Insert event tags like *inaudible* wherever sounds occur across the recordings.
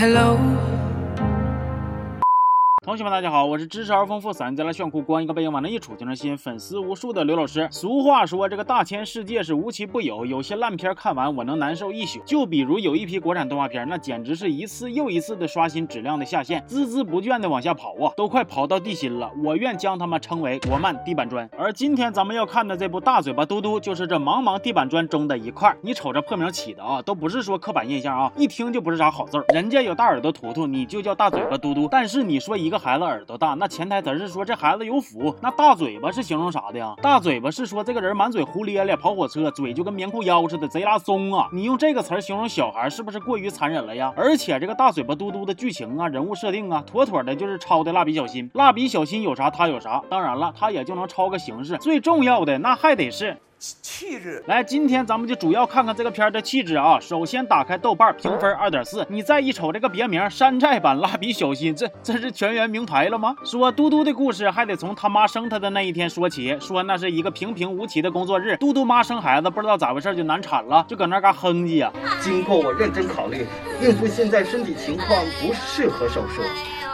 Hello。同学们，大家好，我是知识而丰富、散家来炫酷、光一个背影往那一杵就能吸引粉丝无数的刘老师。俗话说，这个大千世界是无奇不有，有些烂片看完我能难受一宿。就比如有一批国产动画片，那简直是一次又一次的刷新质量的下限，孜孜不倦的往下跑啊，都快跑到地心了。我愿将他们称为国漫地板砖。而今天咱们要看的这部大嘴巴嘟嘟，就是这茫茫地板砖中的一块。你瞅这破名起的啊，都不是说刻板印象啊，一听就不是啥好字儿。人家有大耳朵图图，你就叫大嘴巴嘟嘟。但是你说一个。孩子耳朵大，那前台词是说这孩子有福。那大嘴巴是形容啥的呀？大嘴巴是说这个人满嘴胡咧咧，跑火车，嘴就跟棉裤腰似的，贼拉松啊！你用这个词形容小孩，是不是过于残忍了呀？而且这个大嘴巴嘟嘟的剧情啊，人物设定啊，妥妥的就是抄的蜡笔小新。蜡笔小新有啥他有啥，当然了，他也就能抄个形式。最重要的那还得是。气质来，今天咱们就主要看看这个片儿的气质啊。首先打开豆瓣评分二点四，你再一瞅这个别名山寨版蜡笔小新，这这是全员名牌了吗？说嘟嘟的故事还得从他妈生他的那一天说起，说那是一个平平无奇的工作日，嘟嘟妈生孩子不知道咋回事就难产了，就搁那嘎哼唧呀。经过我认真考虑，孕妇现在身体情况不适合手术。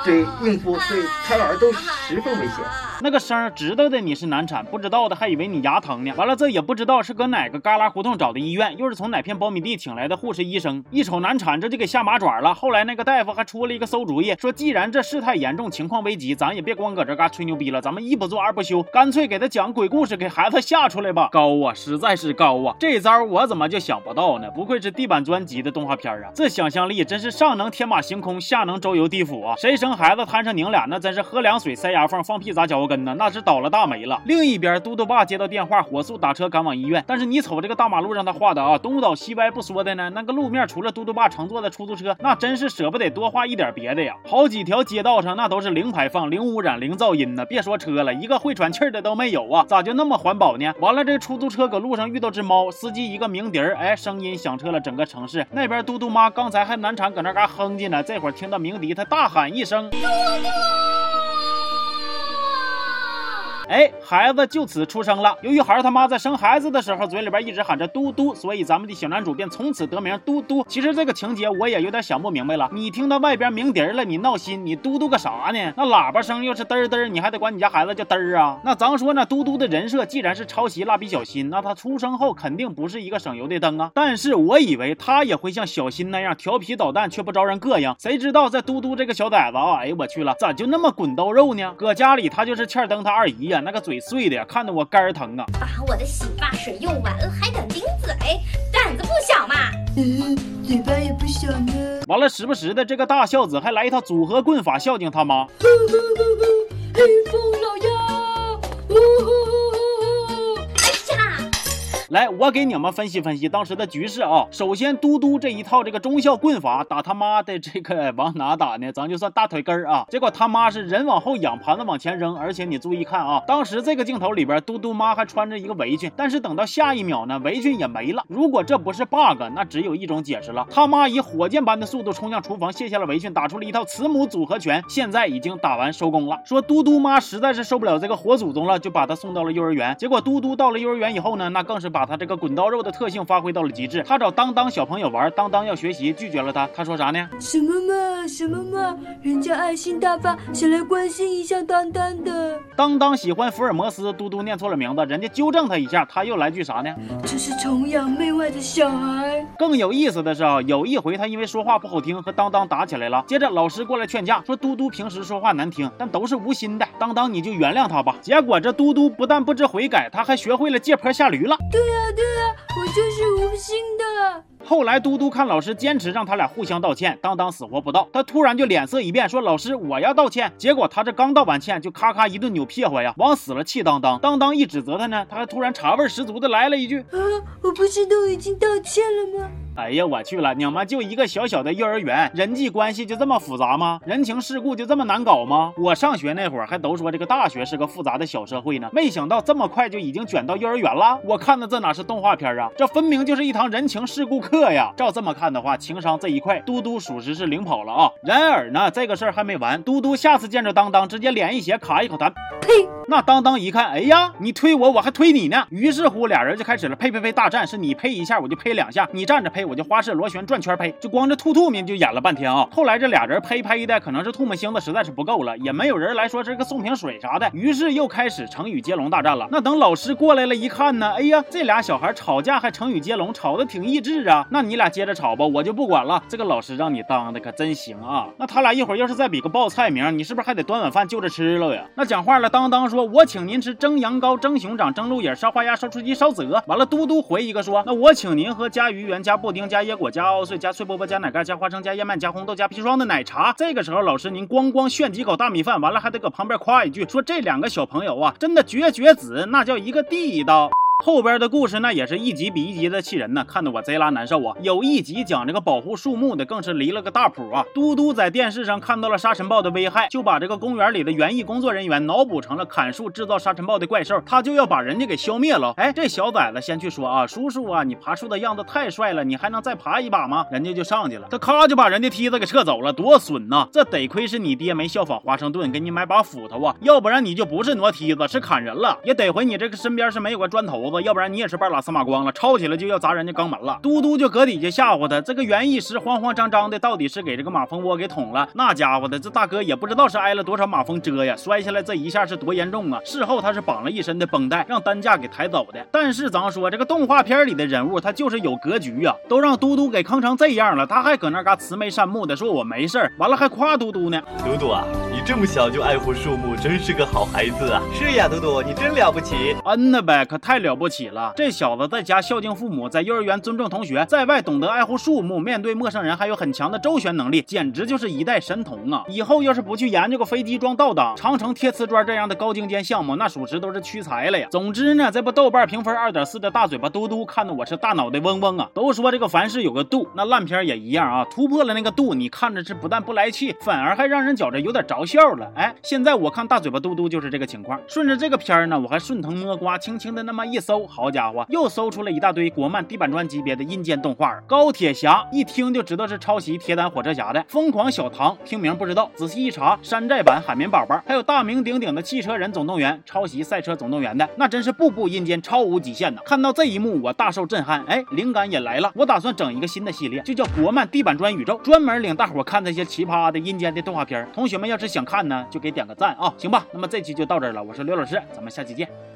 对孕妇、对胎儿都十分危险。那个声知道的你是难产，不知道的还以为你牙疼呢。完了，这也不知道是搁哪个旮旯胡同找的医院，又是从哪片苞米地请来的护士医生。一瞅难产，这就给下马爪了。后来那个大夫还出了一个馊主意，说既然这事态严重，情况危急，咱也别光搁这嘎吹牛逼了，咱们一不做二不休，干脆给他讲鬼故事，给孩子吓出来吧。高啊，实在是高啊！这招我怎么就想不到呢？不愧是地板砖级的动画片啊，这想象力真是上能天马行空，下能周游地府啊！谁生？孩子摊上拧俩，那真是喝凉水塞牙缝，放屁砸脚跟呢，那是倒了大霉了。另一边，嘟嘟爸接到电话，火速打车赶往医院。但是你瞅这个大马路让他画的啊，东倒西歪不说的呢，那个路面除了嘟嘟爸乘坐的出租车，那真是舍不得多画一点别的呀。好几条街道上那都是零排放、零污染、零噪音呢，别说车了，一个会喘气的都没有啊，咋就那么环保呢？完了，这出租车搁路上遇到只猫，司机一个鸣笛儿，哎，声音响彻了整个城市。那边嘟嘟妈刚才还难产，搁那嘎哼唧呢，这会儿听到鸣笛，她大喊一声。哎，孩子就此出生了。由于孩他妈在生孩子的时候嘴里边一直喊着嘟嘟，所以咱们的小男主便从此得名嘟嘟。其实这个情节我也有点想不明白了。你听到外边鸣笛了，你闹心，你嘟嘟个啥呢？那喇叭声又是嘚嘚，你还得管你家孩子叫嘚儿啊？那咱说呢，嘟嘟的人设既然是抄袭蜡笔小新，那他出生后肯定不是一个省油的灯啊。但是我以为他也会像小新那样调皮捣蛋，却不招人膈应。谁知道在嘟嘟这个小崽子啊，哎呦我去了，咋就那么滚刀肉呢？搁家里他就是欠灯他二姨呀。那个嘴碎的呀，看得我肝疼啊！把我的洗发水用完了，还敢顶嘴，胆子不小嘛？嗯，嘴巴也不小呢。完了，时不时的这个大孝子还来一套组合棍法孝敬他妈。黑风老妖，呜呼呼。来，我给你们分析分析当时的局势啊。首先，嘟嘟这一套这个忠孝棍法打他妈的这个 *laughs* 往哪打呢？咱就算大腿根儿啊。结果他妈是人往后仰，盘子往前扔。而且你注意看啊，当时这个镜头里边，嘟嘟妈还穿着一个围裙，但是等到下一秒呢，围裙也没了。如果这不是 bug，那只有一种解释了：他妈以火箭般的速度冲向厨房，卸下了围裙，打出了一套慈母组合拳，现在已经打完收工了。说嘟嘟妈实在是受不了这个活祖宗了，就把他送到了幼儿园。结果嘟嘟到了幼儿园以后呢，那更是把他这个滚刀肉的特性发挥到了极致。他找当当小朋友玩，当当要学习，拒绝了他。他说啥呢？什么嘛，什么嘛，人家爱心大发，想来关心一下当当的。当当喜欢福尔摩斯，嘟嘟念错了名字，人家纠正他一下，他又来句啥呢？这是崇洋媚外的小孩。更有意思的是啊，有一回他因为说话不好听和当当打起来了，接着老师过来劝架，说嘟嘟平时说话难听，但都是无心的，当当你就原谅他吧。结果这嘟嘟不但不知悔改，他还学会了借坡下驴了。对呀，对呀。我就是无心的。后来嘟嘟看老师坚持让他俩互相道歉，当当死活不道，他突然就脸色一变，说老师我要道歉。结果他这刚道完歉，就咔咔一顿扭屁股呀，往死了气当当。当当一指责他呢，他还突然茶味十足的来了一句：啊，我不是都已经道歉了吗？哎呀，我去了，你们就一个小小的幼儿园，人际关系就这么复杂吗？人情世故就这么难搞吗？我上学那会儿还都说这个大学是个复杂的小社会呢，没想到这么快就已经卷到幼儿园了。我看的这哪是动画片啊，这分明就是一堂人情世故课呀！照这么看的话，情商这一块，嘟嘟属实是领跑了啊。然而呢，这个事儿还没完，嘟嘟下次见着当当，直接脸一斜，卡一口痰，呸！那当当一看，哎呀，你推我，我还推你呢。于是乎，俩人就开始了呸呸呸大战，是你呸一下，我就呸两下；你站着呸，我就花式螺旋转圈呸。就光这吐吐沫就演了半天啊。后来这俩人呸呸的，可能是唾沫星子实在是不够了，也没有人来说这个送瓶水啥的，于是又开始成语接龙大战了。那等老师过来了一看呢，哎呀，这俩小孩吵架还成语接龙，吵得挺益智啊。那你俩接着吵吧，我就不管了。这个老师让你当的可真行啊。那他俩一会儿要是再比个报菜名，你是不是还得端碗饭就着吃了呀？那讲话了，当当说，我请您吃。蒸羊羔、蒸熊掌、蒸鹿眼、烧花鸭、烧雏鸡、烧子鹅。完了，嘟嘟回一个说：“那我请您喝加鱼圆、加布丁、加椰果、加奥碎、加脆波波、加奶盖、加花生、加燕麦、加红豆、加砒霜的奶茶。”这个时候，老师您咣咣炫几口大米饭，完了还得搁旁边夸一句，说这两个小朋友啊，真的绝绝子，那叫一个地道。后边的故事那也是一集比一集的气人呢，看得我贼拉难受啊！有一集讲这个保护树木的，更是离了个大谱啊！嘟嘟在电视上看到了沙尘暴的危害，就把这个公园里的园艺工作人员脑补成了砍树制造沙尘暴的怪兽，他就要把人家给消灭了。哎，这小崽子先去说啊，叔叔啊，你爬树的样子太帅了，你还能再爬一把吗？人家就上去了，他咔就把人家梯子给撤走了，多损呐！这得亏是你爹没效仿华盛顿，给你买把斧头啊，要不然你就不是挪梯子，是砍人了。也得亏你这个身边是没有个砖头。要不然你也是半拉司马光了，抄起来就要砸人家肛门了。嘟嘟就搁底下吓唬他，这个园艺师慌慌张张的，到底是给这个马蜂窝给捅了？那家伙的，这大哥也不知道是挨了多少马蜂蛰呀，摔下来这一下是多严重啊！事后他是绑了一身的绷带，让担架给抬走的。但是咱说这个动画片里的人物，他就是有格局啊，都让嘟嘟给坑成这样了，他还搁那嘎慈眉善目的说我没事儿，完了还夸嘟嘟呢。嘟嘟啊，你这么小就爱护树木，真是个好孩子啊！是呀，嘟嘟，你真了不起。嗯呐呗，可太了不起了，这。小子在家孝敬父母，在幼儿园尊重同学，在外懂得爱护树木，面对陌生人还有很强的周旋能力，简直就是一代神童啊！以后要是不去研究个飞机装倒档、长城贴瓷砖这样的高精尖项目，那属实都是屈才了呀。总之呢，这部豆瓣评分二点四的大嘴巴嘟嘟，看得我是大脑袋嗡嗡啊！都说这个凡事有个度，那烂片也一样啊，突破了那个度，你看着是不但不来气，反而还让人觉着有点着笑了。哎，现在我看大嘴巴嘟嘟就是这个情况。顺着这个片呢，我还顺藤摸瓜，轻轻的那么一搜，好家伙！又搜出了一大堆国漫地板砖级别的阴间动画，高铁侠一听就知道是抄袭铁胆火车侠的，疯狂小唐听名不知道，仔细一查，山寨版海绵宝宝，还有大名鼎鼎的汽车人总动员，抄袭赛车总动员的，那真是步步阴间，超无极限呐！看到这一幕，我大受震撼，哎，灵感也来了，我打算整一个新的系列，就叫国漫地板砖宇宙，专门领大伙看那些奇葩的阴间的动画片。同学们要是想看呢，就给点个赞啊，行吧？那么这期就到这儿了，我是刘老师，咱们下期见。